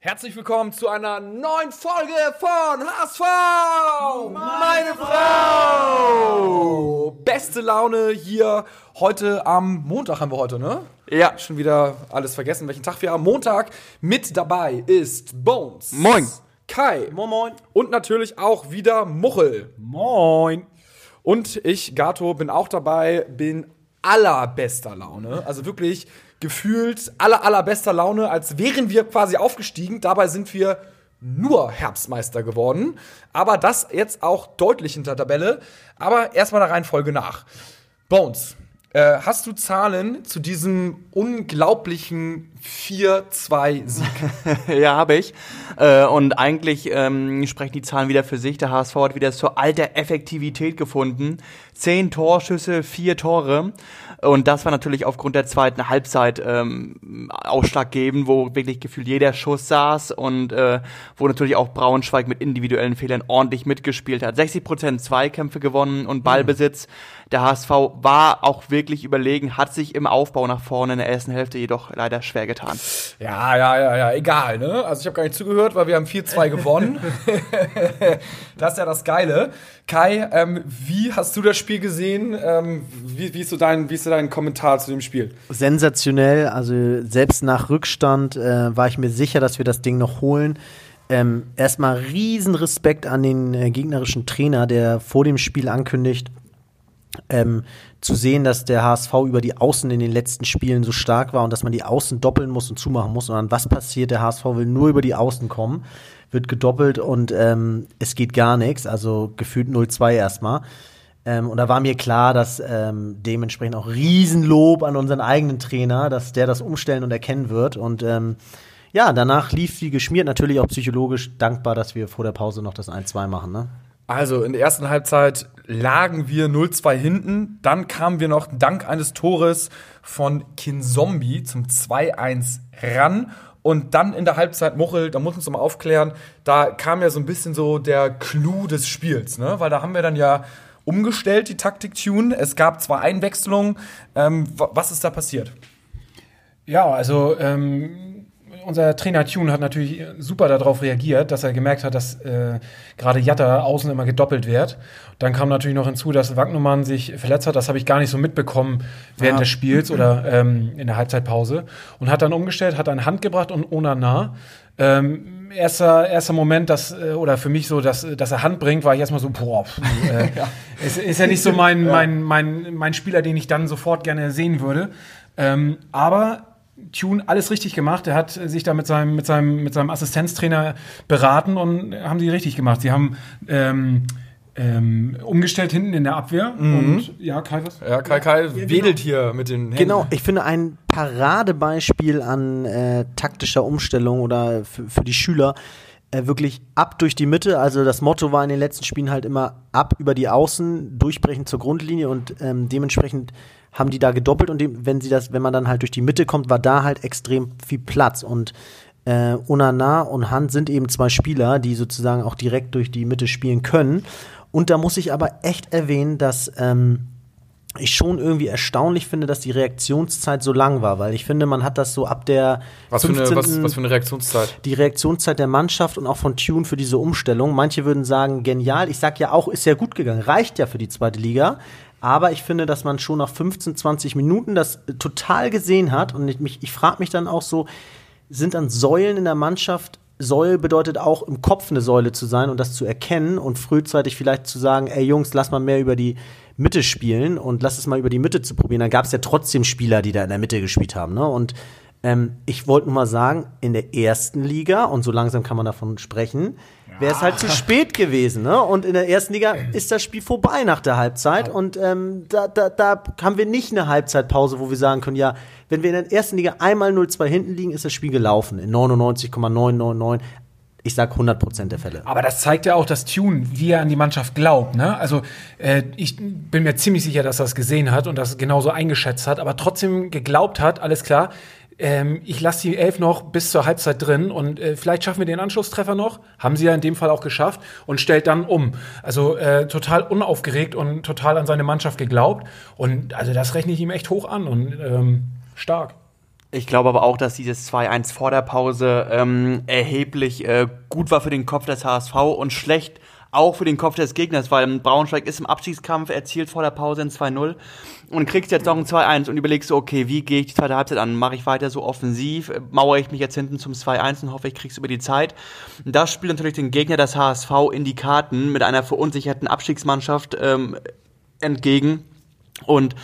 Herzlich willkommen zu einer neuen Folge von HSV! Meine Frau! Beste Laune hier heute am Montag haben wir heute, ne? Ja. Schon wieder alles vergessen, welchen Tag wir haben. Montag mit dabei ist Bones. Moin. Kai. Moin Moin. Und natürlich auch wieder Muchel. Moin. Und ich, Gato, bin auch dabei, bin allerbester Laune. Also wirklich gefühlt aller, allerbester Laune, als wären wir quasi aufgestiegen. Dabei sind wir nur Herbstmeister geworden. Aber das jetzt auch deutlich hinter Tabelle. Aber erstmal der Reihenfolge nach. Bones, äh, hast du Zahlen zu diesem unglaublichen 4-2-Sieg? ja, habe ich. Äh, und eigentlich ähm, sprechen die Zahlen wieder für sich. Der HSV hat wieder zur alter Effektivität gefunden. Zehn Torschüsse, vier Tore. Und das war natürlich aufgrund der zweiten Halbzeit ähm, ausschlaggebend, wo wirklich gefühlt jeder Schuss saß und äh, wo natürlich auch Braunschweig mit individuellen Fehlern ordentlich mitgespielt hat. 60 Prozent Zweikämpfe gewonnen und Ballbesitz. Der HSV war auch wirklich überlegen, hat sich im Aufbau nach vorne in der ersten Hälfte jedoch leider schwer getan. Ja, ja, ja, ja, egal, ne? Also ich habe gar nicht zugehört, weil wir haben 4-2 gewonnen. das ist ja das Geile. Kai, ähm, wie hast du das Spiel gesehen? Ähm, wie, wie, ist so dein, wie ist so dein Kommentar zu dem Spiel? Sensationell. Also selbst nach Rückstand äh, war ich mir sicher, dass wir das Ding noch holen. Ähm, erstmal riesen Respekt an den äh, gegnerischen Trainer, der vor dem Spiel ankündigt, ähm, zu sehen, dass der HSV über die Außen in den letzten Spielen so stark war und dass man die Außen doppeln muss und zumachen muss. Und dann was passiert? Der HSV will nur über die Außen kommen, wird gedoppelt und ähm, es geht gar nichts. Also gefühlt 0-2 erstmal. Ähm, und da war mir klar, dass ähm, dementsprechend auch Riesenlob an unseren eigenen Trainer, dass der das umstellen und erkennen wird. Und ähm, ja, danach lief wie geschmiert, natürlich auch psychologisch dankbar, dass wir vor der Pause noch das 1-2 machen. Ne? Also in der ersten Halbzeit lagen wir 0-2 hinten. Dann kamen wir noch dank eines Tores von Kinzombie zum 2-1 ran. Und dann in der Halbzeit, Muchel, da muss uns mal aufklären, da kam ja so ein bisschen so der Clou des Spiels, ne? Weil da haben wir dann ja umgestellt, die Taktik-Tune. Es gab zwei Einwechslungen. Ähm, was ist da passiert? Ja, also ähm, unser Trainer Tune hat natürlich super darauf reagiert, dass er gemerkt hat, dass äh, gerade Jatta außen immer gedoppelt wird. Dann kam natürlich noch hinzu, dass Wagnumann sich verletzt hat. Das habe ich gar nicht so mitbekommen während Ah. des Spiels oder ähm, in der Halbzeitpause. Und hat dann umgestellt, hat eine Hand gebracht und Onana. Ähm, erster, erster Moment, dass, äh, oder für mich so, dass, dass er Hand bringt, war ich erstmal so, boah, äh, ist, ist ja nicht so mein, mein, mein, mein Spieler, den ich dann sofort gerne sehen würde. Ähm, aber Tune alles richtig gemacht. Er hat sich da mit seinem, mit seinem, mit seinem Assistenztrainer beraten und haben sie richtig gemacht. Sie haben ähm, ähm, umgestellt hinten in der Abwehr. Und ja, Kai, was? Ja, Kai Kai wedelt hier mit den Händen. Genau, ich finde ein Paradebeispiel an äh, taktischer Umstellung oder für, für die Schüler äh, wirklich ab durch die Mitte. Also das Motto war in den letzten Spielen halt immer ab über die Außen, durchbrechen zur Grundlinie und ähm, dementsprechend haben die da gedoppelt und dem, wenn sie das, wenn man dann halt durch die Mitte kommt, war da halt extrem viel Platz und äh, Onana und Hand sind eben zwei Spieler, die sozusagen auch direkt durch die Mitte spielen können. Und da muss ich aber echt erwähnen, dass ähm, ich schon irgendwie erstaunlich finde, dass die Reaktionszeit so lang war, weil ich finde, man hat das so ab der Was für, eine, 15. was, was für eine Reaktionszeit? die Reaktionszeit der Mannschaft und auch von Tune für diese Umstellung. Manche würden sagen, genial. Ich sag ja auch, ist ja gut gegangen, reicht ja für die zweite Liga. Aber ich finde, dass man schon nach 15, 20 Minuten das äh, total gesehen hat. Und ich, mich, ich frage mich dann auch so, sind dann Säulen in der Mannschaft Säule bedeutet auch im Kopf eine Säule zu sein und das zu erkennen und frühzeitig vielleicht zu sagen, ey Jungs, lass mal mehr über die Mitte spielen und lass es mal über die Mitte zu probieren. Dann gab es ja trotzdem Spieler, die da in der Mitte gespielt haben. Ne? Und ähm, ich wollte nur mal sagen, in der ersten Liga, und so langsam kann man davon sprechen, wäre es halt zu spät gewesen. Ne? Und in der ersten Liga ist das Spiel vorbei nach der Halbzeit. Und ähm, da, da, da haben wir nicht eine Halbzeitpause, wo wir sagen können, ja, wenn wir in der ersten Liga einmal 0-2 hinten liegen, ist das Spiel gelaufen. In 99,999. Ich sag 100% der Fälle. Aber das zeigt ja auch, dass Tune, wie er an die Mannschaft glaubt. Ne? Also äh, ich bin mir ziemlich sicher, dass er es gesehen hat und das genauso eingeschätzt hat, aber trotzdem geglaubt hat, alles klar, ähm, ich lasse die Elf noch bis zur Halbzeit drin und äh, vielleicht schaffen wir den Anschlusstreffer noch. Haben sie ja in dem Fall auch geschafft und stellt dann um. Also äh, total unaufgeregt und total an seine Mannschaft geglaubt. Und also das rechne ich ihm echt hoch an und ähm, stark. Ich glaube aber auch, dass dieses 2-1 vor der Pause ähm, erheblich äh, gut war für den Kopf des HSV und schlecht auch für den Kopf des Gegners, weil Braunschweig ist im Abstiegskampf, erzielt vor der Pause ein 2-0 und kriegst jetzt noch ein 2-1 und überlegst du, okay, wie gehe ich die zweite Halbzeit an? Mache ich weiter so offensiv? Mauere ich mich jetzt hinten zum 2-1 und hoffe, ich krieg's über die Zeit? Und das spielt natürlich den Gegner des HSV in die Karten mit einer verunsicherten Abstiegsmannschaft ähm, entgegen. Und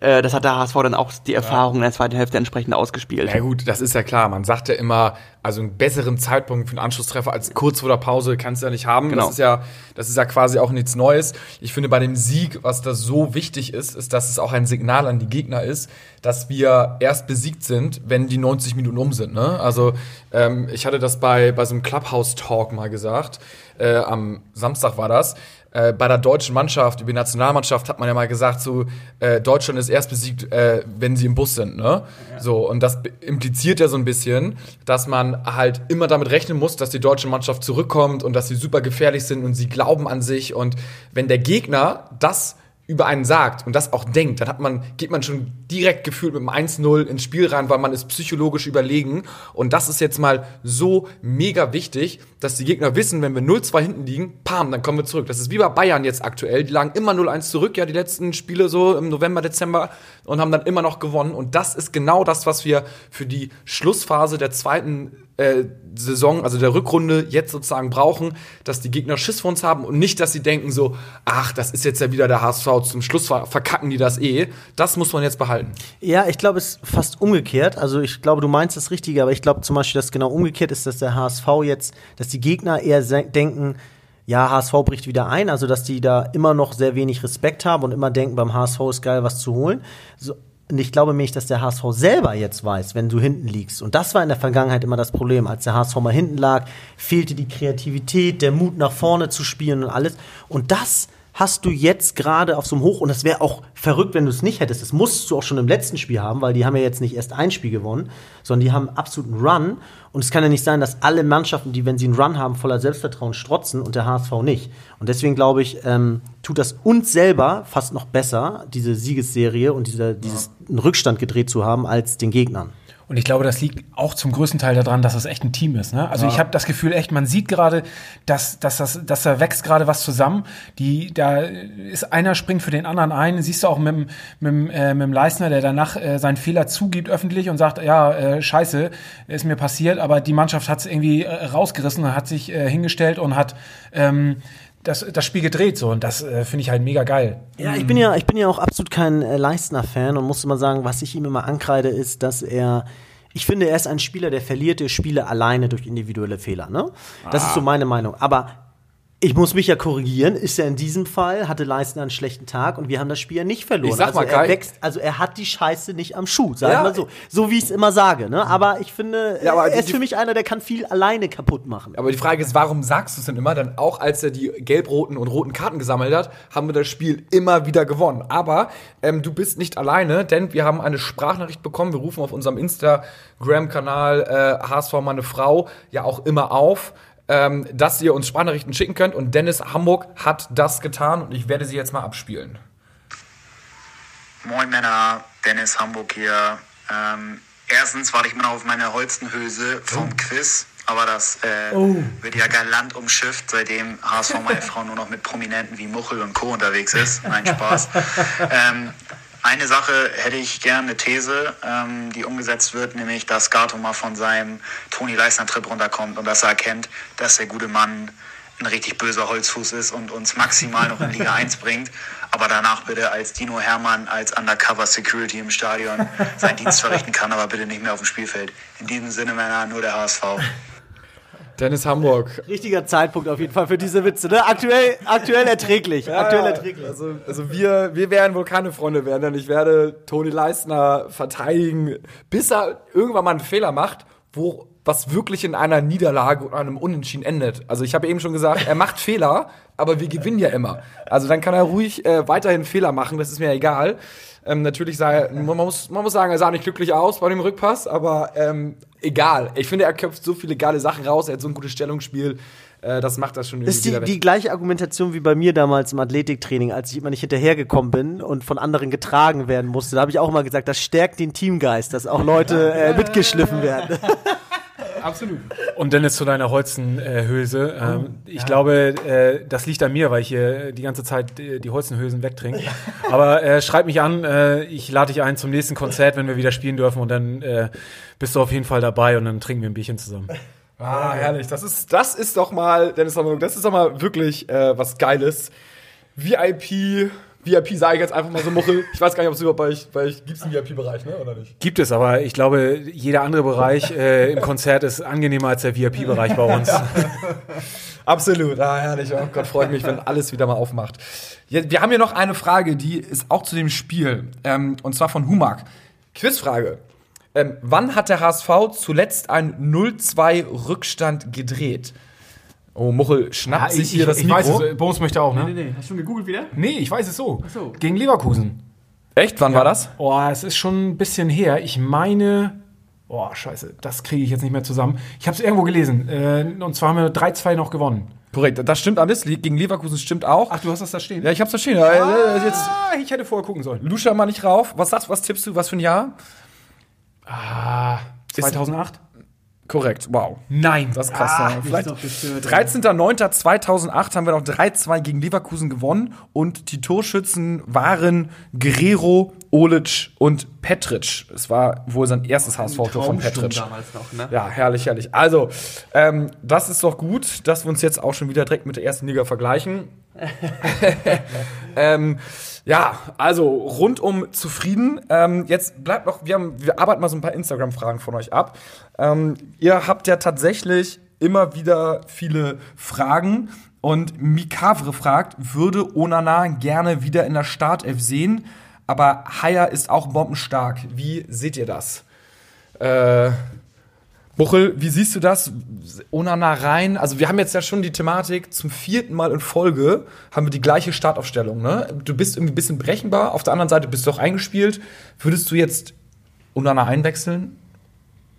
äh, das hat der HSV dann auch die Erfahrung in der zweiten Hälfte entsprechend ausgespielt. Ja gut, das ist ja klar. Man sagt ja immer, also einen besseren Zeitpunkt für einen Anschlusstreffer als kurz vor der Pause kannst du ja nicht haben. Genau. Das ist ja, das ist ja quasi auch nichts Neues. Ich finde bei dem Sieg, was da so wichtig ist, ist, dass es auch ein Signal an die Gegner ist, dass wir erst besiegt sind, wenn die 90 Minuten um sind. Ne? Also ähm, ich hatte das bei, bei so einem Clubhouse-Talk mal gesagt. Äh, am Samstag war das. Äh, bei der deutschen Mannschaft, über die Nationalmannschaft hat man ja mal gesagt, so äh, Deutschland ist erst besiegt, äh, wenn sie im Bus sind, ne? So und das impliziert ja so ein bisschen, dass man halt immer damit rechnen muss, dass die deutsche Mannschaft zurückkommt und dass sie super gefährlich sind und sie glauben an sich. Und wenn der Gegner das über einen sagt und das auch denkt, dann hat man, geht man schon direkt gefühlt mit einem 1-0 ins Spiel rein, weil man ist psychologisch überlegen. Und das ist jetzt mal so mega wichtig, dass die Gegner wissen, wenn wir 0-2 hinten liegen, pam, dann kommen wir zurück. Das ist wie bei Bayern jetzt aktuell. Die lagen immer 0-1 zurück, ja, die letzten Spiele so im November, Dezember und haben dann immer noch gewonnen. Und das ist genau das, was wir für die Schlussphase der zweiten äh, Saison, also der Rückrunde jetzt sozusagen brauchen, dass die Gegner Schiss vor uns haben und nicht, dass sie denken so, ach, das ist jetzt ja wieder der HSV, zum Schluss ver verkacken die das eh. Das muss man jetzt behalten. Ja, ich glaube, es ist fast umgekehrt. Also ich glaube, du meinst das Richtige, aber ich glaube zum Beispiel, dass genau umgekehrt ist, dass der HSV jetzt, dass die Gegner eher denken, ja, HSV bricht wieder ein, also dass die da immer noch sehr wenig Respekt haben und immer denken, beim HSV ist geil, was zu holen. So, und ich glaube nämlich, dass der HSV selber jetzt weiß, wenn du hinten liegst. Und das war in der Vergangenheit immer das Problem. Als der HSV mal hinten lag, fehlte die Kreativität, der Mut nach vorne zu spielen und alles. Und das hast du jetzt gerade auf so einem Hoch und das wäre auch verrückt, wenn du es nicht hättest. Das musst du auch schon im letzten Spiel haben, weil die haben ja jetzt nicht erst ein Spiel gewonnen, sondern die haben absoluten Run und es kann ja nicht sein, dass alle Mannschaften, die wenn sie einen Run haben, voller Selbstvertrauen strotzen und der HSV nicht. Und deswegen glaube ich, ähm, tut das uns selber fast noch besser, diese Siegesserie und dieser, dieses einen Rückstand gedreht zu haben, als den Gegnern. Und ich glaube, das liegt auch zum größten Teil daran, dass es echt ein Team ist. Ne? Also ich habe das Gefühl, echt, man sieht gerade, dass, dass, das, dass da wächst gerade was zusammen. Die, da ist einer springt für den anderen ein. Siehst du auch mit, dem- mit, dem, äh, mit dem Leistner, der danach äh, seinen Fehler zugibt öffentlich und sagt, ja, äh, scheiße, ist mir passiert, aber die Mannschaft hat es irgendwie äh, rausgerissen und hat sich äh, hingestellt und hat ähm, das, das Spiel gedreht. So. Und das äh, finde ich halt mega geil. Ja, ich bin ja, ich bin ja auch absolut kein äh, Leistner-Fan und muss immer sagen, was ich ihm immer ankreide, ist, dass er. Ich finde, er ist ein Spieler, der verliert die Spiele alleine durch individuelle Fehler. Ne? Das ist so meine Meinung. Aber ich muss mich ja korrigieren. Ist er in diesem Fall, hatte Leistner einen schlechten Tag und wir haben das Spiel ja nicht verloren. Ich sag also mal, er wächst, also er hat die Scheiße nicht am Schuh, sagen Ja. wir so. So wie ich es immer sage. Ne? Aber ich finde, Ja, aber er die- ist für mich einer, der kann viel alleine kaputt machen. Aber die Frage ist, warum sagst du es denn immer? Dann auch als er die gelb-roten und roten Karten gesammelt hat, haben wir das Spiel immer wieder gewonnen. Aber ähm, du bist nicht alleine, denn wir haben eine Sprachnachricht bekommen. Wir rufen auf unserem Instagram-Kanal äh, HSV meine Frau ja auch immer auf, ähm, dass ihr uns Sprachnachrichten schicken könnt. Und Dennis Hamburg hat das getan und ich werde sie jetzt mal abspielen. Moin Männer, Dennis Hamburg hier. Ähm, erstens warte ich mal auf meine Holstenhülse vom Quiz, aber das äh, wird ja galant umschifft, seitdem HSV meine Frau nur noch mit Prominenten wie Muchel und Co. unterwegs ist. Nein, Spaß. ähm, eine Sache hätte ich gerne, eine These, ähm, die umgesetzt wird, nämlich, dass Gato mal von seinem Toni Leisner-Trip runterkommt und dass er erkennt, dass der gute Mann ein richtig böser Holzfuß ist und uns maximal noch in Liga 1 bringt, aber danach bitte als Dino Hermann als Undercover Security im Stadion seinen Dienst verrichten kann, aber bitte nicht mehr auf dem Spielfeld. In diesem Sinne, Männer, nur der HSV. Dennis Hamburg. Richtiger Zeitpunkt auf jeden Fall für diese Witze. Ne? Aktuell, aktuell erträglich. aktuell erträglich. Also, also wir, wir werden wohl keine Freunde werden, denn ich werde Toni Leistner verteidigen, bis er irgendwann mal einen Fehler macht, wo was wirklich in einer Niederlage und einem Unentschieden endet. Also ich habe eben schon gesagt, er macht Fehler, aber wir gewinnen ja immer. Also dann kann er ruhig äh, weiterhin Fehler machen, das ist mir egal. Ähm, natürlich sah er, man muss, man muss sagen, er sah nicht glücklich aus bei dem Rückpass, aber ähm, egal. Ich finde, er köpft so viele geile Sachen raus, er hat so ein gutes Stellungsspiel. Äh, das macht das schon Das ist die, die gleiche Argumentation wie bei mir damals im Athletiktraining, als ich immer nicht hinterhergekommen bin und von anderen getragen werden musste. Da habe ich auch mal gesagt, das stärkt den Teamgeist, dass auch Leute äh, mitgeschliffen werden. Absolut. Und Dennis zu deiner Holzenhülse. ähm, ich glaube, äh, das liegt an mir, weil ich hier die ganze Zeit äh, die Holzenhülsen wegtrinke. Aber äh, schreib mich an, äh, ich lade dich ein zum nächsten Konzert, wenn wir wieder spielen dürfen und dann äh, bist du auf jeden Fall dabei und dann trinken wir ein Bierchen zusammen. Ah, herrlich. Das ist, das ist doch mal, Dennis das ist doch mal wirklich äh, was Geiles. VIP, VIP sage ich jetzt einfach mal so, Muchel. Ich weiß gar nicht, ob es überhaupt bei euch, bei gibt es einen VIP-Bereich, ne, oder nicht? Gibt es, aber ich glaube, jeder andere Bereich äh, im Konzert ist angenehmer als der VIP-Bereich bei uns. Absolut, ah, herrlich. Oh Gott, freut mich, wenn alles wieder mal aufmacht. Ja, wir haben hier noch eine Frage, die ist auch zu dem Spiel, ähm, und zwar von Humak. Quizfrage. Ähm, wann hat der HSV zuletzt einen 0-2 Rückstand Oh, Muchel schnappt sich hier das ich Mikro. weiß es, äh, Bones möchte auch, ne? Nee, nee. Hast du schon gegoogelt wieder? ich weiß es so. Gegen Leverkusen. Echt? Wann war das? Oh, es ist schon ein bisschen her. Ich meine. Oh, scheiße, das kriege ich jetzt nicht mehr zusammen. Ich habe es irgendwo gelesen. Äh, und zwar haben wir 3-2 noch gewonnen. Korrekt, das stimmt alles. Gegen Leverkusen stimmt auch. Ach, du hast das da stehen? Ja, ich hab's da stehen. Ah, jetzt ah, ich hätte vorher gucken sollen. Luscha mal nicht rauf. Was sagst was tippst du? Was für ein Jahr? Ah, 2008? Korrekt, wow. Nein. Das ist krass. ja. Vielleicht 13.09.2008 haben wir noch 3-2 gegen Leverkusen gewonnen und die Torschützen waren Guerrero, Olic und Petric. Es war wohl sein erstes HSV-Tor von Petric. damals noch, ne? Ja, herrlich, herrlich. Also, ähm, das ist doch gut, dass wir uns jetzt auch schon wieder direkt mit der ersten Liga vergleichen. ähm, ja, also rundum zufrieden. Ähm, jetzt bleibt noch, wir, haben, wir arbeiten mal so ein paar Instagram-Fragen von euch ab. Ähm, ihr habt ja tatsächlich immer wieder viele Fragen. Und Mikavre fragt, würde Onana gerne wieder in der Startelf sehen, aber Haier ist auch bombenstark. Wie seht ihr das? Äh, Buchel, wie siehst du das? Onana rein. Also wir haben jetzt ja schon die Thematik, zum vierten Mal in Folge haben wir die gleiche Startaufstellung. Ne? Du bist irgendwie ein bisschen berechenbar, auf der anderen Seite bist du auch eingespielt. Würdest du jetzt Onana einwechseln?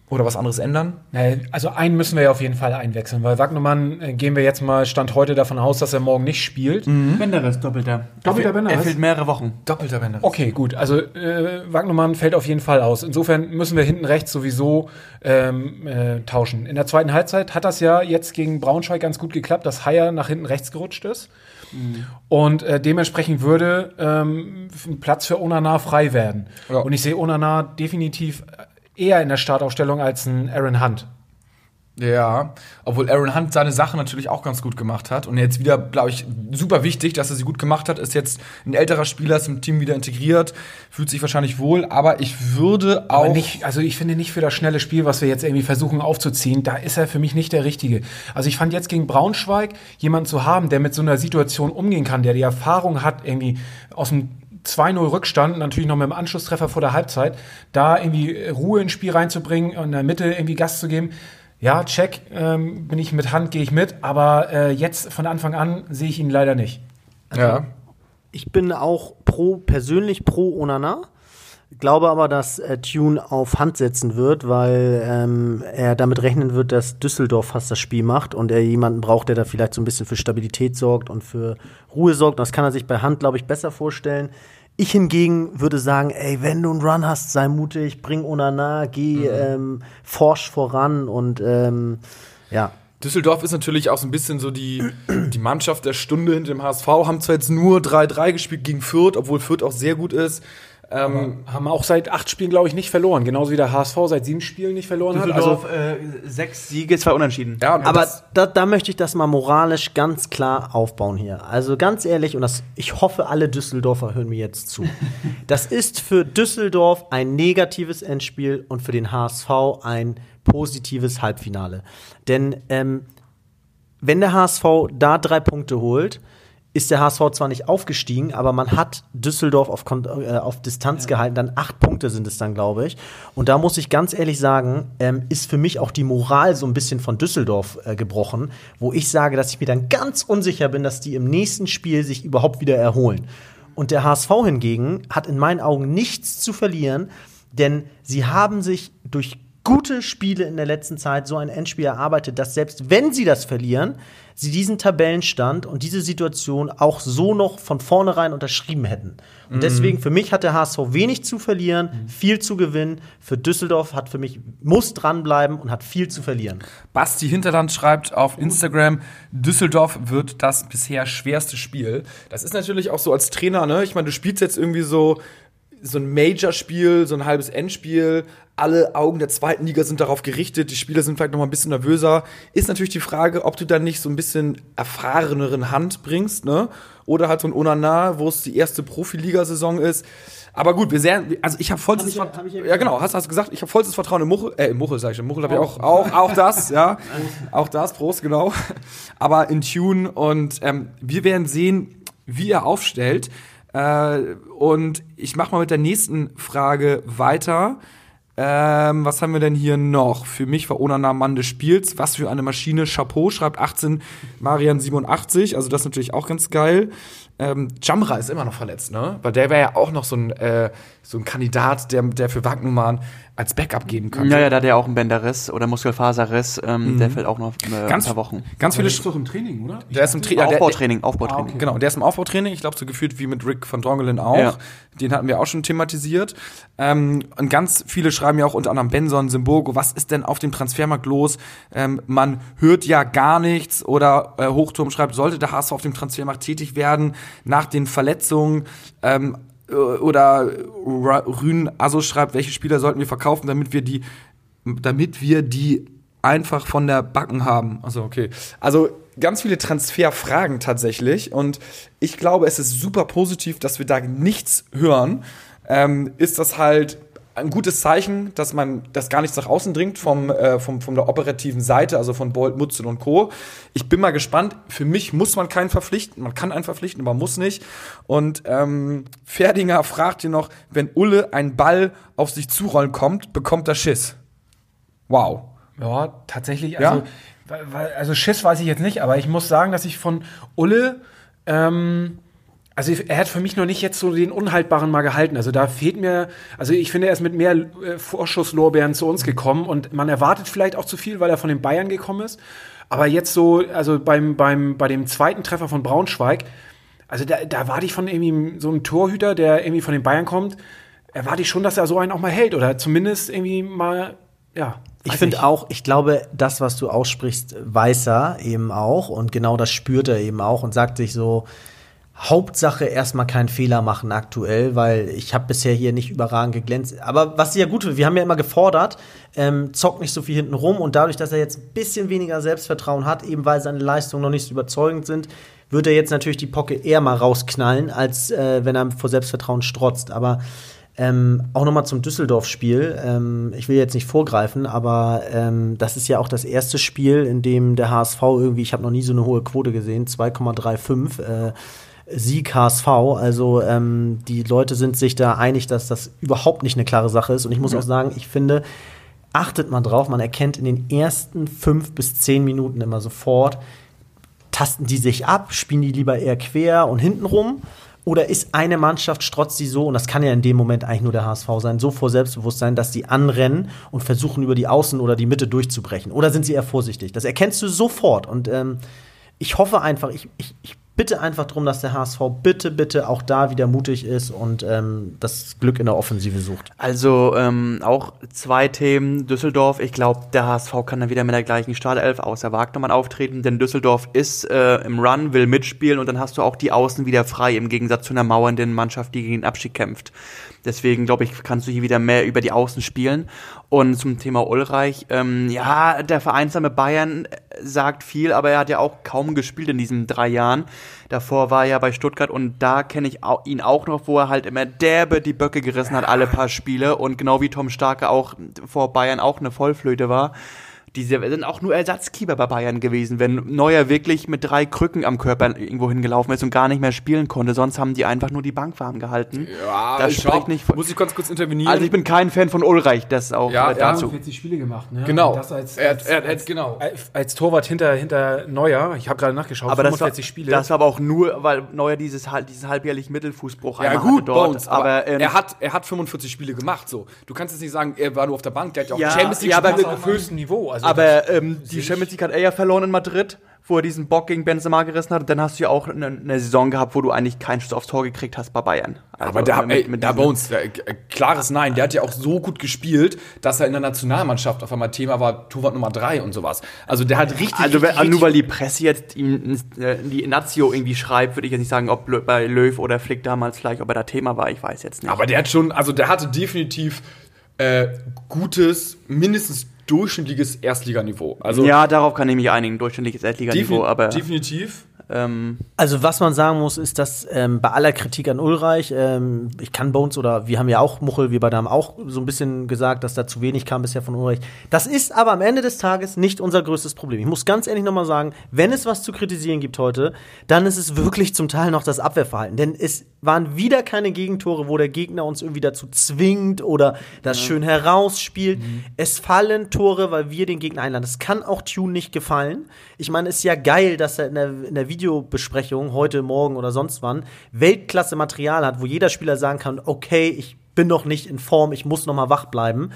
Oder was anderes ändern? Nee, Also einen müssen wir ja auf jeden Fall einwechseln, weil Wagnermann äh, gehen wir jetzt mal Stand heute davon aus, dass er morgen nicht spielt. Benderes, doppelter. Doppelter Er Benderes? fehlt mehrere Wochen. Doppelter Bänder. Okay, gut. Also äh, Wagnermann fällt auf jeden Fall aus. Insofern müssen wir hinten rechts sowieso ähm, äh, tauschen. In der zweiten Halbzeit hat das ja jetzt gegen Braunschweig ganz gut geklappt, dass Haier nach hinten rechts gerutscht ist. Und äh, dementsprechend würde ähm, ein Platz für Onana frei werden. Ja. Und ich sehe Onana definitiv eher in der Startaufstellung als ein Aaron Hunt. Ja, obwohl Aaron Hunt seine Sache natürlich auch ganz gut gemacht hat. Und jetzt wieder, glaube ich, super wichtig, dass er sie gut gemacht hat. Ist jetzt ein älterer Spieler, ist im Team wieder integriert, fühlt sich wahrscheinlich wohl. Aber ich würde auch. Aber nicht, also ich finde nicht für das schnelle Spiel, was wir jetzt irgendwie versuchen aufzuziehen, da ist er für mich nicht der Richtige. Also ich fand jetzt gegen Braunschweig jemanden zu haben, der mit so einer Situation umgehen kann, der die Erfahrung hat, irgendwie aus dem 2-0 Rückstand, natürlich noch mit dem Anschlusstreffer vor der Halbzeit, da irgendwie Ruhe ins Spiel reinzubringen und in der Mitte irgendwie Gas zu geben. Ja, check, ähm, bin ich mit Hand, gehe ich mit, aber äh, jetzt von Anfang an sehe ich ihn leider nicht. ja. Ich bin auch pro, persönlich pro Onana. Glaube aber, dass äh, Tune auf Hand setzen wird, weil ähm, er damit rechnen wird, dass Düsseldorf fast das Spiel macht und er jemanden braucht, der da vielleicht so ein bisschen für Stabilität sorgt und für Ruhe sorgt. Das kann er sich bei Hand, glaube ich, besser vorstellen. Ich hingegen würde sagen, ey, wenn du einen Run hast, sei mutig, bring Onana, geh ähm, forsch voran und ähm, ja, Düsseldorf ist natürlich auch so ein bisschen so die, die Mannschaft der Stunde hinter dem HSV. Haben zwar jetzt nur 3-3 gespielt gegen Fürth, obwohl Fürth auch sehr gut ist. Ähm, Haben auch seit acht Spielen, glaube ich, nicht verloren. Genauso wie der HSV seit sieben Spielen nicht verloren hat. Also, Düsseldorf, äh, sechs Siege, zwei Unentschieden. ja, Aber da, da möchte ich das mal moralisch ganz klar aufbauen hier. Also ganz ehrlich, und das, ich hoffe, alle Düsseldorfer hören mir jetzt zu. Das ist für Düsseldorf ein negatives Endspiel und für den HSV ein positives Halbfinale. Denn ähm, wenn der HSV da drei Punkte holt, ist der HSV zwar nicht aufgestiegen, aber man hat Düsseldorf auf, Kon äh, auf Distanz gehalten. Dann acht Punkte sind es dann, glaube ich. Und da muss ich ganz ehrlich sagen, ähm, ist für mich auch die Moral so ein bisschen von Düsseldorf äh, gebrochen, wo ich sage, dass ich mir dann ganz unsicher bin, dass die im nächsten Spiel sich überhaupt wieder erholen. Und der HSV hingegen hat in meinen Augen nichts zu verlieren, denn sie haben sich durch gute Spiele in der letzten Zeit so ein Endspiel erarbeitet, dass selbst wenn sie das verlieren, sie diesen Tabellenstand und diese Situation auch so noch von vornherein unterschrieben hätten. Und deswegen, für mich hat der HSV wenig zu verlieren, viel zu gewinnen. Für Düsseldorf hat für mich, muss dranbleiben und hat viel zu verlieren. Basti Hinterland schreibt auf Instagram, Düsseldorf wird das bisher schwerste Spiel. Das ist natürlich auch so als Trainer, ne? Ich meine, du spielst jetzt irgendwie so so ein Major-Spiel, so ein halbes Endspiel. Alle Augen der zweiten Liga sind darauf gerichtet. Die Spieler sind vielleicht noch mal ein bisschen nervöser. Ist natürlich die Frage, ob du dann nicht so ein bisschen erfahreneren Hand bringst, ne? Oder halt so ein Onana, wo es die erste Profiligasaison ist. Aber gut, wir sehen, also ich habe vollstes Hab Vertrauen. hab ja genau, hast, hast du gesagt, ich habe vollstes Vertrauen in Muchel, äh, in Muchel sag ich schon, Muchel habe ich auch, auch, auch das, ja, auch das, Prost, genau. Aber in Tune und ähm, wir werden sehen, wie er aufstellt. Äh, und ich mache mal mit der nächsten Frage weiter. Ähm, was haben wir denn hier noch? Für mich war Onana Mann des Spiels. Was für eine Maschine. Chapeau, schreibt 18 Marian 87. Also das ist natürlich auch ganz geil. Ähm, Jamra ist immer noch verletzt, ne? Weil der wäre ja auch noch so ein, äh, so ein Kandidat, der, der für Wagnumann als Backup geben könnte. Ja, ja, da hat er auch einen Bänderriss oder Muskelfaserriss. Ähm, Der fällt auch noch äh, Ganz- ein paar Wochen. Ganz viele ist doch im Training, oder? Der ist im Tra Aufbautraining, Aufbautraining. Ah, okay. Genau, der ist im Aufbautraining. Ich glaube, so gefühlt wie mit Rick van Drongelen auch. Ja. Den hatten wir auch schon thematisiert. Ähm, und ganz viele schreiben ja auch unter anderem Benson, Simbogo, was ist denn auf dem Transfermarkt los? Ähm, man hört ja gar nichts. Oder äh, Hochturm schreibt, sollte der HSV auf dem Transfermarkt tätig werden nach den Verletzungen? Ähm, äh, oder Rün Asso schreibt, welche Spieler sollten wir verkaufen, damit wir die, damit wir die einfach von der Backen haben. Also okay. Also ganz viele Transferfragen tatsächlich. Und ich glaube, es ist super positiv, dass wir da nichts hören. Ähm, ist das halt ein gutes Zeichen, dass man das gar nichts nach außen dringt vom, äh, vom, von der operativen Seite, also von Bolt, Mutzel und Co. Ich bin mal gespannt. Für mich muss man keinen verpflichten. Man kann einen verpflichten, aber muss nicht. Und ähm, Ferdinger fragt hier noch, wenn Ulle ein Ball auf sich zurollen kommt, bekommt er Schiss. Wow. Ja, tatsächlich. Ja? Also, weil- also Schiss weiß ich jetzt nicht, aber ich muss sagen, dass ich von Ulle, ähm, also er hat für mich noch nicht jetzt so den Unhaltbaren mal gehalten. Also da fehlt mir, also ich finde, er ist mit mehr äh, Vorschusslorbeeren zu uns gekommen und man erwartet vielleicht auch zu viel, weil er von den Bayern gekommen ist. Aber jetzt so, also beim, beim, bei dem zweiten Treffer von Braunschweig, also da, da warte ich von irgendwie so einem Torhüter, der irgendwie von den Bayern kommt, erwarte ich schon, dass er so einen auch mal hält oder zumindest irgendwie mal, ja. Ich finde auch, ich glaube, das, was du aussprichst, weiß er eben auch und genau das spürt er eben auch und sagt sich so, Hauptsache erstmal keinen Fehler machen aktuell, weil ich habe bisher hier nicht überragend geglänzt. Aber was ja gut wir haben ja immer gefordert, ähm, zockt nicht so viel hinten rum und dadurch, dass er jetzt ein bisschen weniger Selbstvertrauen hat, eben weil seine Leistungen noch nicht so überzeugend sind, wird er jetzt natürlich die Pocke eher mal rausknallen, als äh, wenn er vor Selbstvertrauen strotzt. Aber ähm, auch nochmal zum Düsseldorf-Spiel. Ähm, ich will jetzt nicht vorgreifen, aber ähm, das ist ja auch das erste Spiel, in dem der HSV irgendwie, ich habe noch nie so eine hohe Quote gesehen, 2,35 äh, Sieg HSV. Also ähm, die Leute sind sich da einig, dass das überhaupt nicht eine klare Sache ist. Und ich muss auch sagen, ich finde, achtet mal drauf, man erkennt in den ersten fünf bis zehn Minuten immer sofort, tasten die sich ab, spielen die lieber eher quer und hinten rum? Oder ist eine Mannschaft, strotzt die so, und das kann ja in dem Moment eigentlich nur der HSV sein, so vor Selbstbewusstsein, dass die anrennen und versuchen, über die Außen oder die Mitte durchzubrechen? Oder sind sie eher vorsichtig? Das erkennst du sofort. Und ähm, ich hoffe einfach, ich, ich, ich bitte einfach darum, dass der HSV bitte, bitte auch da wieder mutig ist und ähm, das Glück in der Offensive sucht. Also ähm, auch zwei Themen. Düsseldorf, ich glaube, der HSV kann dann wieder mit der gleichen Startelf außer Wagnermann auftreten, denn Düsseldorf ist äh, im Run, will mitspielen und dann hast du auch die Außen wieder frei, im Gegensatz zu einer mauernden Mannschaft, die gegen den Abstieg kämpft. Deswegen glaube ich, kannst du hier wieder mehr über die Außen spielen. Und zum Thema Ulreich, ähm, ja, der vereinsame Bayern äh, sagt viel, aber er hat ja auch kaum gespielt in diesen drei Jahren. Davor war er ja bei Stuttgart und da kenne ich ihn auch noch, wo er halt immer derbe die Böcke gerissen hat, alle paar Spiele. Und genau wie Tom Starke auch vor Bayern auch eine Vollflöte war. Die sind auch nur Ersatzkeeper bei Bayern gewesen, wenn Neuer wirklich mit drei Krücken am Körper irgendwo hingelaufen ist und gar nicht mehr spielen konnte. Sonst haben die einfach nur die Bank warm gehalten. Ja, das ich spricht nicht von. muss ich ganz kurz intervenieren. Also ich bin kein Fan von Ulreich, das auch Ja, äh, ja. dazu. 40 Spiele gemacht, ne? Genau. Das als, Er- als, er- als, genau. als, als Torwart hinter, hinter Neuer. Ich habe gerade nachgeschaut. aber das war, 45 Spiele. das war aber auch nur, weil Neuer dieses, halb- diesen halbjährlichen Mittelfußbruch ja, einmal gut, hatte dort. Bones, aber, aber ähm, er, hat, er hat 45 Spiele gemacht. So. Du kannst jetzt nicht sagen, er war nur auf der Bank, der hat ja auch Ja, Champions League ja, aber- auf höchstem Niveau. Also Aber ähm, die Champions League hat er ja verloren in Madrid, wo er diesen Bock gegen Benzema gerissen hat. Und dann hast du ja auch eine, eine Saison gehabt, wo du eigentlich keinen Schuss aufs Tor gekriegt hast bei Bayern. Also Aber der, mit- ey, mit diesen- Bones, äh, klares Nein. Der hat ja auch so gut gespielt, dass er in der Nationalmannschaft auf einmal Thema war, Torwart Nummer 3 und sowas. Also der hat richtig. Also wenn, nur weil die Presse jetzt ihm äh, die Nazio irgendwie schreibt, würde ich jetzt nicht sagen, ob bei Löw oder Flick damals vielleicht, ob er da Thema war, ich weiß jetzt nicht. Aber der hat schon, also der hatte definitiv äh, gutes, mindestens durchschnittliches Erstliganiveau. Also ja, darauf kann ich mich einigen, durchschnittliches Erstliganiveau, aber definitiv. Ähm, Also was man sagen muss, ist, dass ähm, bei aller Kritik an Ulreich, ähm, ich kann Bones oder wir haben ja auch Muchel, wir beide haben auch so ein bisschen gesagt, dass da zu wenig kam bisher von Ulreich. Das ist aber am Ende des Tages nicht unser größtes Problem. Ich muss ganz ehrlich nochmal sagen, wenn es was zu kritisieren gibt heute, dann ist es wirklich zum Teil noch das Abwehrverhalten. Denn es waren wieder keine Gegentore, wo der Gegner uns irgendwie dazu zwingt oder das schön herausspielt. Es fallen Tore, weil wir den Gegner einladen. Das kann auch Tune nicht gefallen. Ich meine, es ist ja geil, dass er in der, in der Videobesprechung heute, morgen oder sonst wann Weltklasse Material hat, wo jeder Spieler sagen kann, okay, ich bin noch nicht in Form, ich muss noch mal wach bleiben.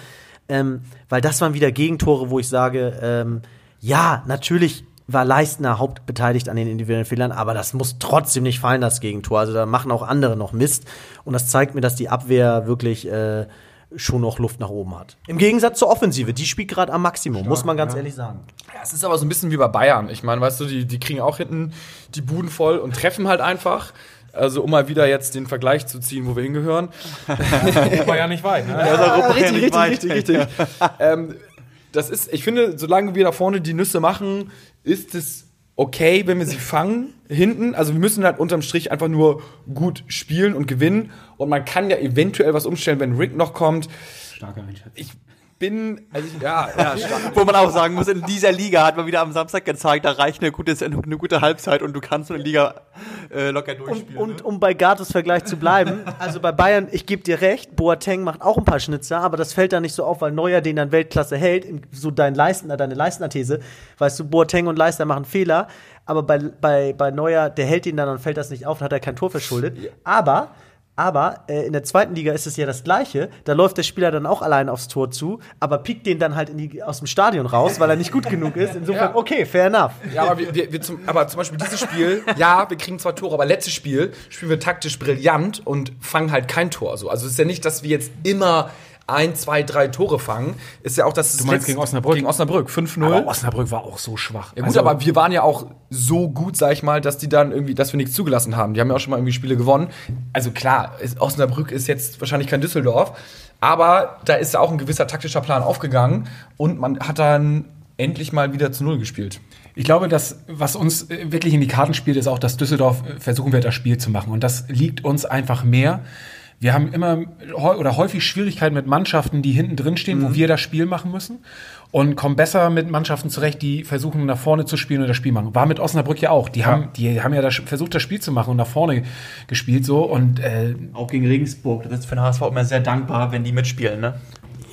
Ähm, weil das waren wieder Gegentore, wo ich sage, ähm, ja, natürlich war Leistner hauptbeteiligt an den individuellen Fehlern, aber das muss trotzdem nicht fallen, das Gegentor. Also da machen auch andere noch Mist. Und das zeigt mir, dass die Abwehr wirklich äh, schon noch Luft nach oben hat. Im Gegensatz zur Offensive, die spielt gerade am Maximum, muss man ganz ehrlich sagen. Ja, es ist aber so ein bisschen wie bei Bayern. Ich meine, weißt du, die, die kriegen auch hinten die Buden voll und treffen halt einfach. Also um mal wieder jetzt den Vergleich zu ziehen, wo wir hingehören. war ja nicht weit. Ne? richtig, richtig, richtig, richtig. ähm, das ist, ich finde, solange wir da vorne die Nüsse machen, ist es okay, wenn wir sie fangen hinten. Also wir müssen halt unterm Strich einfach nur gut spielen und gewinnen. Und man kann ja eventuell was umstellen, wenn Rick noch kommt. Starke Einschätzung. Ich bin, also ich, ja, ja, wo man auch sagen muss, in dieser Liga hat man wieder am Samstag gezeigt, da reicht eine gute, eine gute Halbzeit und du kannst so eine Liga äh, locker Und, durchspielen. und um bei Gatos Vergleich zu bleiben, also bei Bayern, ich gebe dir recht, Boateng macht auch ein paar Schnitzer, aber das fällt da nicht so auf, weil Neuer den dann Weltklasse hält, so dein Leistner, deine Leistner-These, weißt du, Boateng und Leistner machen Fehler, aber bei, bei, bei Neuer, der hält ihn dann und fällt das nicht auf, dann hat er kein Tor verschuldet. Aber aber äh, in der zweiten Liga ist es ja das Gleiche. Da läuft der Spieler dann auch allein aufs Tor zu, aber piekt den dann halt die, aus dem Stadion raus, weil er nicht gut genug ist. Insofern, Ja. okay, fair enough. Ja, aber, wir, wir, wir zum, aber zum Beispiel dieses Spiel, ja, wir kriegen zwar Tore, aber letztes Spiel spielen wir taktisch brillant und fangen halt kein Tor. So. Also es ist ja nicht, dass wir jetzt immer ein, zwei, drei Tore fangen. Ist ja auch das. Du meinst gegen Osnabrück? Gegen Osnabrück, 5-0. Aber Osnabrück war auch so schwach. Ja gut, Also, aber wir waren ja auch so gut, sag ich mal, dass die dann irgendwie, dass wir nichts zugelassen haben. Die haben ja auch schon mal irgendwie Spiele gewonnen. Also klar, ist, Osnabrück ist jetzt wahrscheinlich kein Düsseldorf, aber da ist ja auch ein gewisser taktischer Plan aufgegangen und man hat dann endlich mal wieder zu Null gespielt. Ich glaube, dass was uns äh, wirklich in die Karten spielt, ist auch, dass Düsseldorf äh, versuchen wird, das Spiel zu machen. Und das liegt uns einfach mehr. Wir haben immer oder häufig Schwierigkeiten mit Mannschaften, die hinten drin stehen, wo wir das Spiel machen müssen. Und kommen besser mit Mannschaften zurecht, die versuchen, nach vorne zu spielen und das Spiel machen. War mit Osnabrück ja auch. Die haben, die haben ja das, versucht, das Spiel zu machen und nach vorne gespielt so. Und äh, auch gegen Regensburg, das ist für den HSV immer sehr dankbar, wenn die mitspielen, ne?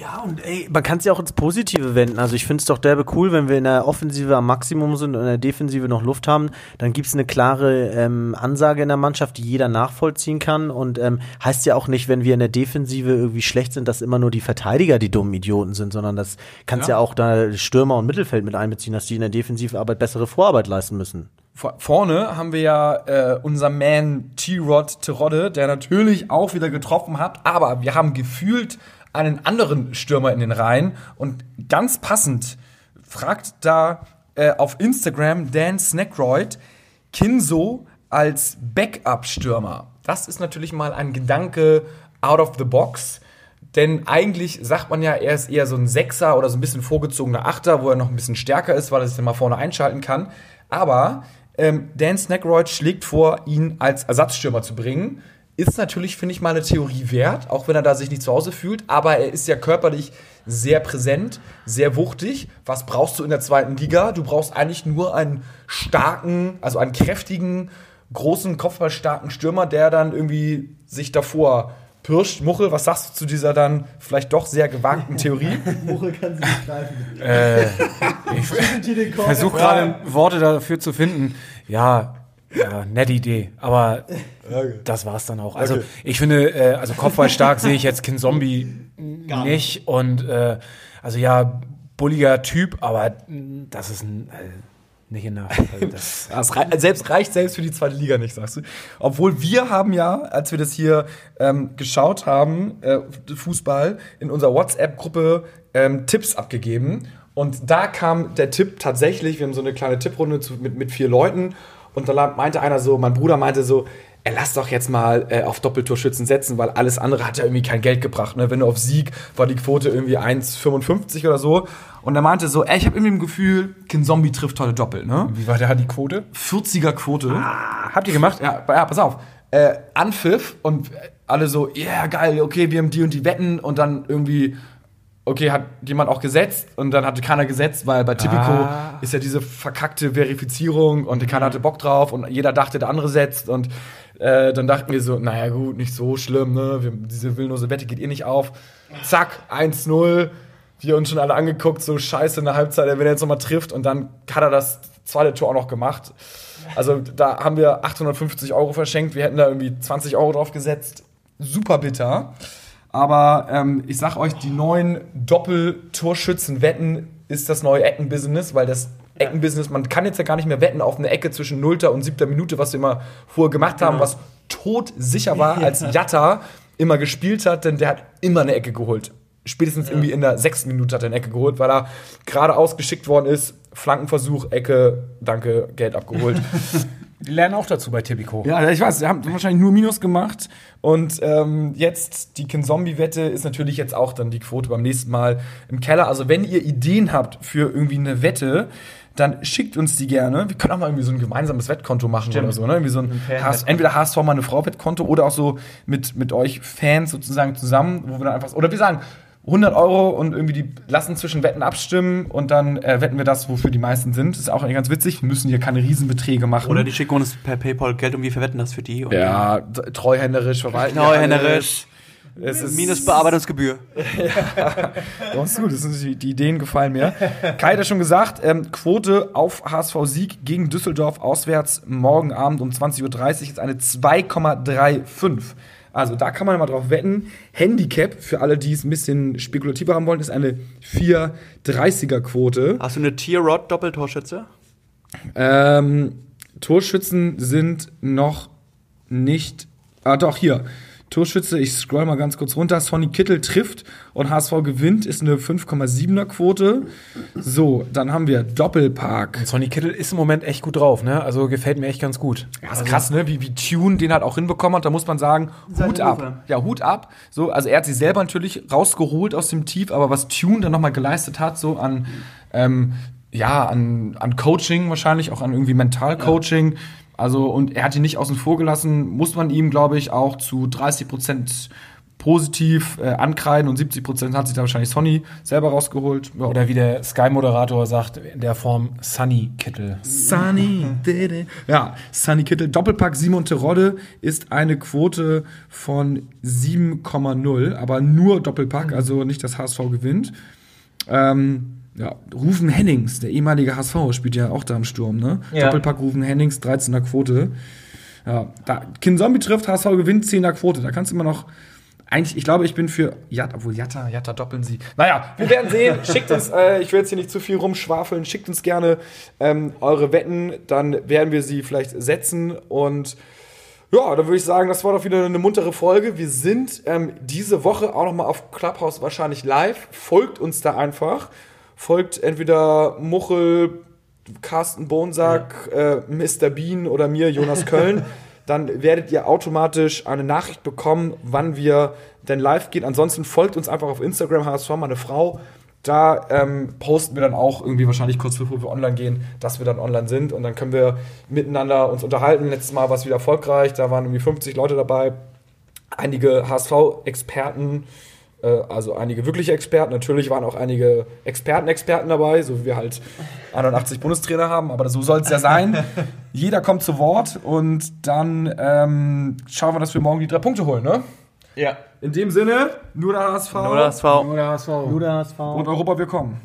Ja, und ey, man kann es ja auch ins Positive wenden. Also ich finde es doch derbe cool, wenn wir in der Offensive am Maximum sind und in der Defensive noch Luft haben, dann gibt es eine klare ähm, Ansage in der Mannschaft, die jeder nachvollziehen kann. Und ähm, heißt ja auch nicht, wenn wir in der Defensive irgendwie schlecht sind, dass immer nur die Verteidiger die dummen Idioten sind, sondern das kannst ja. auch da Stürmer und Mittelfeld mit einbeziehen, dass die in der Defensivarbeit bessere Vorarbeit leisten müssen. Vor- Vorne haben wir ja äh, unser Man T-Rod Terodde, der natürlich auch wieder getroffen hat, aber wir haben gefühlt einen anderen Stürmer in den Reihen und ganz passend fragt da äh, auf Instagram Dan Snackroyd Kinso als Backup-Stürmer. Das ist natürlich mal ein Gedanke out of the box. Denn eigentlich sagt man ja, er ist eher so ein Sechser oder so ein bisschen vorgezogener Achter, wo er noch ein bisschen stärker ist, weil er sich dann mal vorne einschalten kann. Aber ähm, Dan Snackroyd schlägt vor, ihn als Ersatzstürmer zu bringen. Ist natürlich, finde ich, mal eine Theorie wert, auch wenn er da sich nicht zu Hause fühlt. Aber er ist ja körperlich sehr präsent, sehr wuchtig. Was brauchst du in der zweiten Liga? Du brauchst eigentlich nur einen starken, also einen kräftigen, großen, kopfballstarken Stürmer, der dann irgendwie sich davor pirscht. Muchel, was sagst du zu dieser dann vielleicht doch sehr gewagten Theorie? Muchel kann sie nicht greifen. Äh, ich versuche gerade Worte dafür zu finden. Ja, ja, nette Idee, aber das war's dann auch. Also ich finde, äh, also Kopfballstark sehe ich jetzt Kin Zombie nicht und äh, also ja, bulliger Typ, aber das ist ein, äh, nicht enough. Also das, rei selbst reicht selbst für die zweite Liga nicht, sagst du. Obwohl wir haben ja, als wir das hier ähm, geschaut haben, äh, Fußball, in unserer WhatsApp-Gruppe ähm, Tipps abgegeben. Und da kam der Tipp tatsächlich, wir haben so eine kleine Tipprunde zu, mit, mit vier Leuten. Und da meinte einer so, mein Bruder meinte so, er lass doch jetzt mal äh, auf Doppeltorschützen setzen, weil alles andere hat ja irgendwie kein Geld gebracht. Ne? Wenn du auf Sieg war die Quote irgendwie 1,55 oder so. Und er meinte so, ey, ich habe irgendwie ein Gefühl, Kin Zombie trifft heute doppelt. Ne? wie war da die Quote? 40er Quote. Habt ihr gemacht? Ja, ja, pass auf. Äh, Anpfiff und alle so, ja, yeah, geil, okay, wir haben die und die Wetten und dann irgendwie, okay, hat jemand auch gesetzt und dann hatte keiner gesetzt, weil bei Tipico Ah. ist ja diese verkackte Verifizierung und keiner hatte Bock drauf und jeder dachte, der andere setzt und äh, dann dachten wir so, naja gut, nicht so schlimm, ne, wir, diese willenlose Wette geht eh nicht auf. Zack, 1-0, wir uns schon alle angeguckt, so scheiße in der Halbzeit, wenn er jetzt nochmal trifft und dann hat er das zweite Tor auch noch gemacht. Also da haben wir 850 Euro verschenkt, wir hätten da irgendwie 20 Euro drauf gesetzt. Super bitter. Aber ähm, ich sag euch, die neuen Doppel-Torschützen-Wetten ist das neue Eckenbusiness, weil das Eckenbusiness, man kann jetzt ja gar nicht mehr wetten auf eine Ecke zwischen 0. und 7. Minute, was wir immer vorher gemacht haben, was todsicher war, als Jatta immer gespielt hat, denn der hat immer eine Ecke geholt. Spätestens irgendwie in der sechsten Minute hat er eine Ecke geholt, weil er gerade ausgeschickt worden ist. Flankenversuch, Ecke, danke, Geld abgeholt. Die lernen auch dazu bei Tipico. Ja, ich weiß, sie haben wahrscheinlich nur Minus gemacht. Und ähm, jetzt die Kin-Zombie-Wette ist natürlich jetzt auch dann die Quote beim nächsten Mal im Keller. Also, wenn ihr Ideen habt für irgendwie eine Wette, dann schickt uns die gerne. Wir können auch mal irgendwie so ein gemeinsames Wettkonto machen oder so. Ne? Irgendwie so ein HS, entweder HSV mal eine Frau-Wettkonto oder auch so mit, mit euch Fans sozusagen zusammen, wo wir dann einfach. Oder wir sagen. 100 Euro und irgendwie die lassen zwischen Wetten abstimmen und dann äh, wetten wir das, wofür die meisten sind. Das ist auch ganz witzig. Wir müssen hier keine Riesenbeträge machen. Oder die schicken uns per PayPal Geld und wir verwetten das für die. Ja, treuhänderisch verwalten. Treuhänderisch. Minus Bearbeitungsgebühr. Ganz gut, das sind die, die Ideen gefallen mir. Kai hat ja schon gesagt, ähm, Quote auf HSV-Sieg gegen Düsseldorf auswärts morgen Abend um 20.30 Uhr ist eine 2,35. Also da kann man mal drauf wetten. Handicap, für alle, die es ein bisschen spekulativer haben wollen, ist eine 4,30er-Quote. Hast du eine Tier-Rod Doppeltorschütze? Ähm, Torschützen sind noch nicht. Ah, doch, hier. Torschütze, ich scroll mal ganz kurz runter. Sonny Kittel trifft und HSV gewinnt, ist eine 5,7er Quote. So, dann haben wir Doppelpark. Sonny Kittel ist im Moment echt gut drauf, ne? Also gefällt mir echt ganz gut. Ja, ist krass, ne? Wie, wie Tune den halt auch hinbekommen hat. Da muss man sagen, Hut ab. Ja, Hut ab. So, also er hat sich selber natürlich rausgeholt aus dem Tief, aber was Tune dann nochmal geleistet hat, so an, ähm, ja, an, an Coaching wahrscheinlich, auch an irgendwie Mentalcoaching. Also, und er hat ihn nicht außen vor gelassen, muss man ihm, glaube ich, auch zu 30 Prozent positiv äh, ankreiden und 70 Prozent hat sich da wahrscheinlich Sonny selber rausgeholt. Ja. Oder wie der Sky-Moderator sagt, in der Form Sunny Kittel. Sunny, dede. ja, Sunny Kittel. Doppelpack Simon Terodde ist eine Quote von 7,0, aber nur Doppelpack, also nicht das HSV gewinnt. Ähm, ja, Rufen Hennings, der ehemalige HSV, spielt ja auch da im Sturm, ne? Ja. Doppelpack Rufen Hennings, 13er Quote. Ja, da Kin Zombie trifft, HSV gewinnt, 10er Quote. Da kannst du immer noch. Eigentlich, ich glaube, ich bin für Jatta, obwohl Jatta, Jatta doppeln sie. Naja, wir werden sehen. Schickt uns, äh, ich will jetzt hier nicht zu viel rumschwafeln, schickt uns gerne ähm, eure Wetten, dann werden wir sie vielleicht setzen und ja, dann würde ich sagen, das war doch wieder eine muntere Folge. Wir sind ähm, diese Woche auch noch mal auf Clubhouse wahrscheinlich live. Folgt uns da einfach. Folgt entweder Muchel, Carsten Bonsack, äh, Mr. Bean oder mir, Jonas Köln. Dann werdet ihr automatisch eine Nachricht bekommen, wann wir denn live gehen. Ansonsten folgt uns einfach auf Instagram, HSV, meine Frau. Da ähm, posten wir dann auch irgendwie wahrscheinlich kurz bevor wir online gehen, dass wir dann online sind. Und dann können wir miteinander uns unterhalten. Letztes Mal war es wieder erfolgreich. Da waren irgendwie 50 Leute dabei. einige HSV-Experten, also einige wirkliche Experten. Natürlich waren auch einige Experten-Experten dabei, so wie wir halt 81 Bundestrainer haben, aber so soll es ja sein. Jeder kommt zu Wort und dann ähm, schauen wir, dass wir morgen die drei Punkte holen, ne? Ja. In dem Sinne, nur der HSV Nur das Oder HSV. Nur der HSV. und Europa, wir kommen.